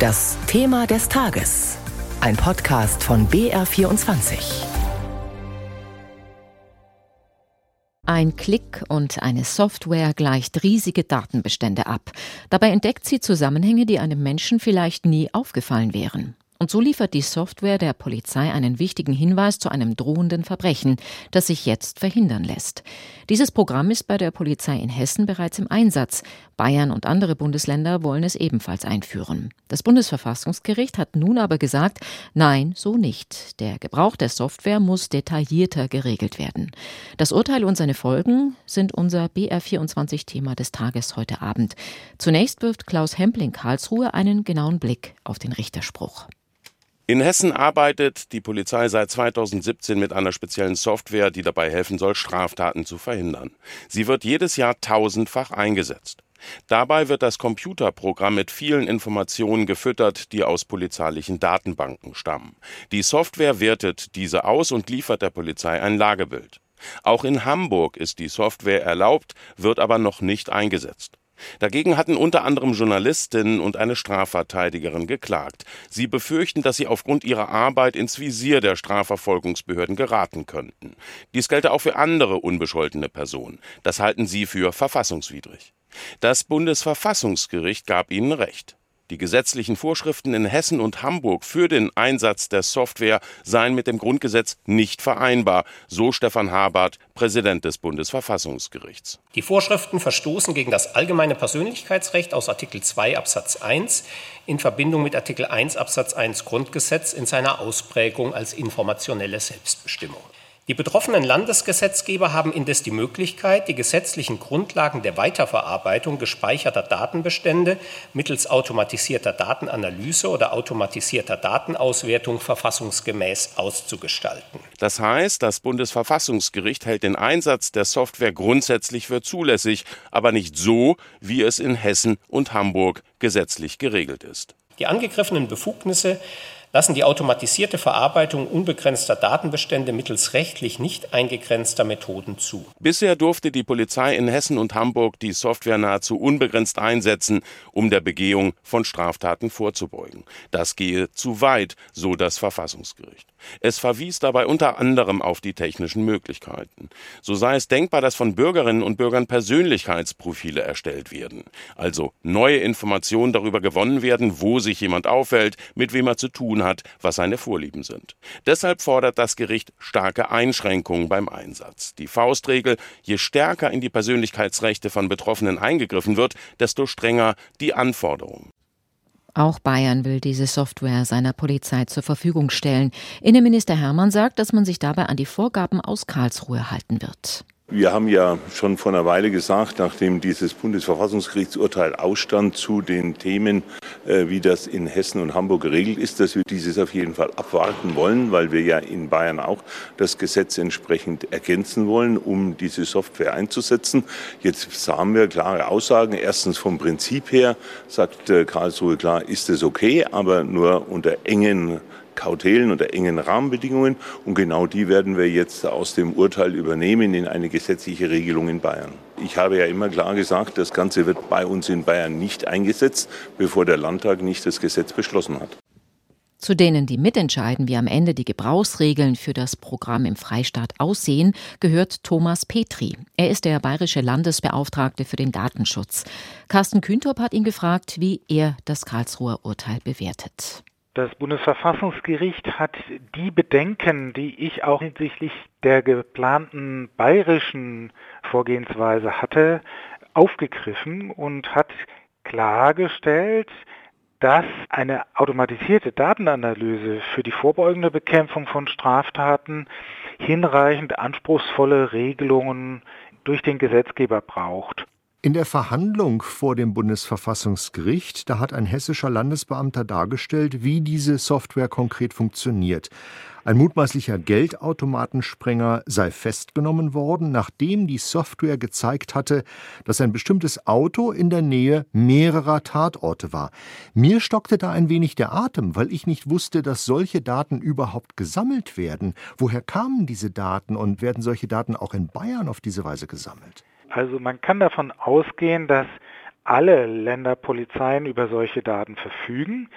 Das Thema des Tages. Ein Podcast von BR24. Ein Klick und eine Software gleicht riesige Datenbestände ab. Dabei entdeckt sie Zusammenhänge, die einem Menschen vielleicht nie aufgefallen wären. Und so liefert die Software der Polizei einen wichtigen Hinweis zu einem drohenden Verbrechen, das sich jetzt verhindern lässt. Dieses Programm ist bei der Polizei in Hessen bereits im Einsatz. Bayern und andere Bundesländer wollen es ebenfalls einführen. Das Bundesverfassungsgericht hat nun aber gesagt, nein, so nicht. Der Gebrauch der Software muss detaillierter geregelt werden. Das Urteil und seine Folgen sind unser BR24-Thema des Tages heute Abend. Zunächst wirft Klaus Hempling Karlsruhe einen genauen Blick auf den Richterspruch. In Hessen arbeitet die Polizei seit 2017 mit einer speziellen Software, die dabei helfen soll, Straftaten zu verhindern. Sie wird jedes Jahr tausendfach eingesetzt. Dabei wird das Computerprogramm mit vielen Informationen gefüttert, die aus polizeilichen Datenbanken stammen. Die Software wertet diese aus und liefert der Polizei ein Lagebild. Auch in Hamburg ist die Software erlaubt, wird aber noch nicht eingesetzt. Dagegen hatten unter anderem Journalistinnen und eine Strafverteidigerin geklagt. Sie befürchten, dass sie aufgrund ihrer Arbeit ins Visier der Strafverfolgungsbehörden geraten könnten. Dies gelte auch für andere unbescholtene Personen. Das halten sie für verfassungswidrig. Das Bundesverfassungsgericht gab ihnen Recht. Die gesetzlichen Vorschriften in Hessen und Hamburg für den Einsatz der Software seien mit dem Grundgesetz nicht vereinbar, so Stefan Habart, Präsident des Bundesverfassungsgerichts. Die Vorschriften verstoßen gegen das allgemeine Persönlichkeitsrecht aus Artikel 2 Absatz 1 in Verbindung mit Artikel 1 Absatz 1 Grundgesetz in seiner Ausprägung als informationelle Selbstbestimmung. Die betroffenen Landesgesetzgeber haben indes die Möglichkeit, die gesetzlichen Grundlagen der Weiterverarbeitung gespeicherter Datenbestände mittels automatisierter Datenanalyse oder automatisierter Datenauswertung verfassungsgemäß auszugestalten. Das heißt, das Bundesverfassungsgericht hält den Einsatz der Software grundsätzlich für zulässig, aber nicht so, wie es in Hessen und Hamburg gesetzlich geregelt ist. Die angegriffenen Befugnisse lassen die automatisierte Verarbeitung unbegrenzter Datenbestände mittels rechtlich nicht eingegrenzter Methoden zu. Bisher durfte die Polizei in Hessen und Hamburg die Software nahezu unbegrenzt einsetzen, um der Begehung von Straftaten vorzubeugen. Das gehe zu weit, so das Verfassungsgericht. Es verwies dabei unter anderem auf die technischen Möglichkeiten. So sei es denkbar, dass von Bürgerinnen und Bürgern Persönlichkeitsprofile erstellt werden, also neue Informationen darüber gewonnen werden, wo sich jemand aufhält, mit wem er zu tun hat, was seine Vorlieben sind. Deshalb fordert das Gericht starke Einschränkungen beim Einsatz. Die Faustregel, je stärker in die Persönlichkeitsrechte von Betroffenen eingegriffen wird, desto strenger die Anforderungen. Auch Bayern will diese Software seiner Polizei zur Verfügung stellen. Innenminister Hermann sagt, dass man sich dabei an die Vorgaben aus Karlsruhe halten wird. Wir haben ja schon vor einer Weile gesagt, nachdem dieses Bundesverfassungsgerichtsurteil ausstand zu den Themen, äh, wie das in Hessen und Hamburg geregelt ist, dass wir dieses auf jeden Fall abwarten wollen, weil wir ja in Bayern auch das Gesetz entsprechend ergänzen wollen, um diese Software einzusetzen. Jetzt haben wir klare Aussagen. Erstens vom Prinzip her sagt äh, Karlsruhe klar, ist es okay, aber nur unter engen Kautelen unter engen Rahmenbedingungen. Und genau die werden wir jetzt aus dem Urteil übernehmen in eine gesetzliche Regelung in Bayern. Ich habe ja immer klar gesagt, das Ganze wird bei uns in Bayern nicht eingesetzt, bevor der Landtag nicht das Gesetz beschlossen hat. Zu denen, die mitentscheiden, wie am Ende die Gebrauchsregeln für das Programm im Freistaat aussehen, gehört Thomas Petri. Er ist der bayerische Landesbeauftragte für den Datenschutz. Carsten Kühntop hat ihn gefragt, wie er das Karlsruher Urteil bewertet. Das Bundesverfassungsgericht hat die Bedenken, die ich auch hinsichtlich der geplanten bayerischen Vorgehensweise hatte, aufgegriffen und hat klargestellt, dass eine automatisierte Datenanalyse für die vorbeugende Bekämpfung von Straftaten hinreichend anspruchsvolle Regelungen durch den Gesetzgeber braucht. In der Verhandlung vor dem Bundesverfassungsgericht, da hat ein hessischer Landesbeamter dargestellt, wie diese Software konkret funktioniert. Ein mutmaßlicher Geldautomatensprenger sei festgenommen worden, nachdem die Software gezeigt hatte, dass ein bestimmtes Auto in der Nähe mehrerer Tatorte war. Mir stockte da ein wenig der Atem, weil ich nicht wusste, dass solche Daten überhaupt gesammelt werden. Woher kamen diese Daten und werden solche Daten auch in Bayern auf diese Weise gesammelt? Also man kann davon ausgehen, dass alle Länderpolizeien über solche Daten verfügen.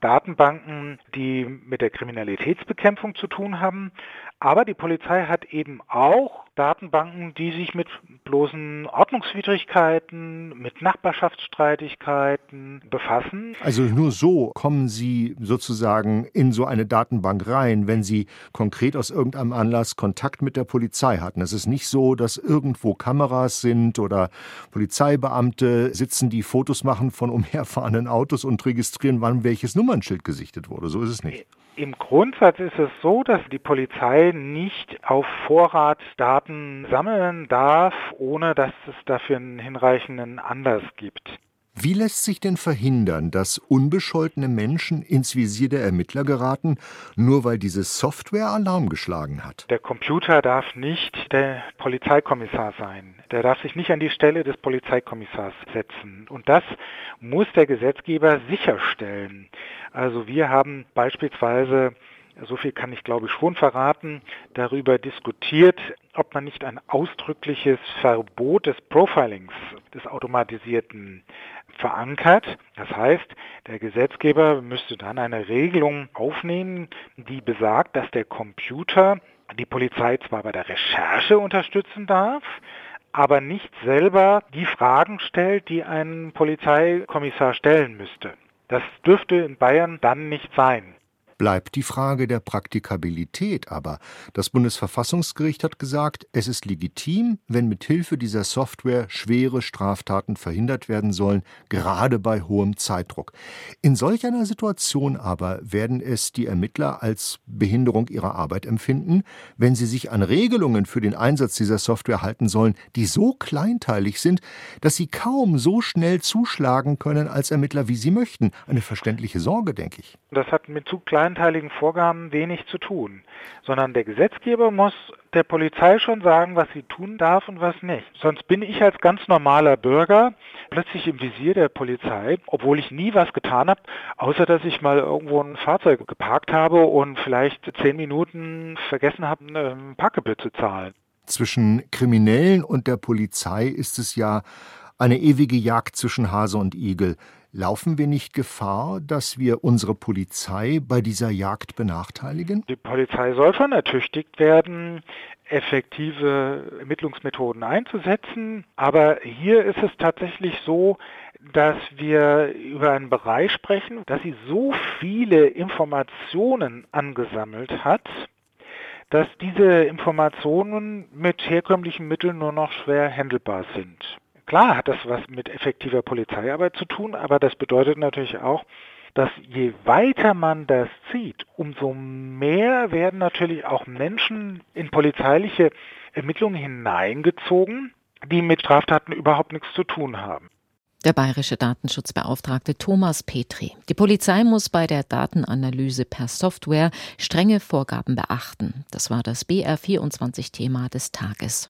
Datenbanken, die mit der Kriminalitätsbekämpfung zu tun haben. Aber die Polizei hat eben auch Datenbanken, die sich mit bloßen Ordnungswidrigkeiten, mit Nachbarschaftsstreitigkeiten befassen. Also nur so kommen Sie sozusagen in so eine Datenbank rein, wenn Sie konkret aus irgendeinem Anlass Kontakt mit der Polizei hatten. Es ist nicht so, dass irgendwo Kameras sind oder Polizeibeamte sitzen, die Fotos machen von umherfahrenden Autos und registrieren, wann welches Nummernschild gesichtet wurde. So ist es nicht. Im Grundsatz ist es so, dass die Polizei nicht auf Vorrat Daten sammeln darf, ohne dass es dafür einen hinreichenden Anlass gibt. Wie lässt sich denn verhindern, dass unbescholtene Menschen ins Visier der Ermittler geraten, nur weil diese Software Alarm geschlagen hat? Der Computer darf nicht der Polizeikommissar sein. Der darf sich nicht an die Stelle des Polizeikommissars setzen. Und das muss der Gesetzgeber sicherstellen. Also wir haben beispielsweise so viel kann ich glaube ich schon verraten, darüber diskutiert, ob man nicht ein ausdrückliches Verbot des Profilings, des automatisierten verankert. Das heißt, der Gesetzgeber müsste dann eine Regelung aufnehmen, die besagt, dass der Computer die Polizei zwar bei der Recherche unterstützen darf, aber nicht selber die Fragen stellt, die ein Polizeikommissar stellen müsste. Das dürfte in Bayern dann nicht sein bleibt die Frage der Praktikabilität aber. Das Bundesverfassungsgericht hat gesagt, es ist legitim, wenn mit Hilfe dieser Software schwere Straftaten verhindert werden sollen, gerade bei hohem Zeitdruck. In solch einer Situation aber werden es die Ermittler als Behinderung ihrer Arbeit empfinden, wenn sie sich an Regelungen für den Einsatz dieser Software halten sollen, die so kleinteilig sind, dass sie kaum so schnell zuschlagen können als Ermittler, wie sie möchten. Eine verständliche Sorge, denke ich. Das hat mit zu klein kleinteiligen Vorgaben wenig zu tun, sondern der Gesetzgeber muss der Polizei schon sagen, was sie tun darf und was nicht. Sonst bin ich als ganz normaler Bürger plötzlich im Visier der Polizei, obwohl ich nie was getan habe, außer dass ich mal irgendwo ein Fahrzeug geparkt habe und vielleicht zehn Minuten vergessen habe, ein Parkgebühr zu zahlen. Zwischen Kriminellen und der Polizei ist es ja eine ewige Jagd zwischen Hase und Igel. Laufen wir nicht Gefahr, dass wir unsere Polizei bei dieser Jagd benachteiligen? Die Polizei soll schon ertüchtigt werden, effektive Ermittlungsmethoden einzusetzen. Aber hier ist es tatsächlich so, dass wir über einen Bereich sprechen, dass sie so viele Informationen angesammelt hat, dass diese Informationen mit herkömmlichen Mitteln nur noch schwer handelbar sind. Klar hat das was mit effektiver Polizeiarbeit zu tun, aber das bedeutet natürlich auch, dass je weiter man das zieht, umso mehr werden natürlich auch Menschen in polizeiliche Ermittlungen hineingezogen, die mit Straftaten überhaupt nichts zu tun haben. Der bayerische Datenschutzbeauftragte Thomas Petri. Die Polizei muss bei der Datenanalyse per Software strenge Vorgaben beachten. Das war das BR24-Thema des Tages.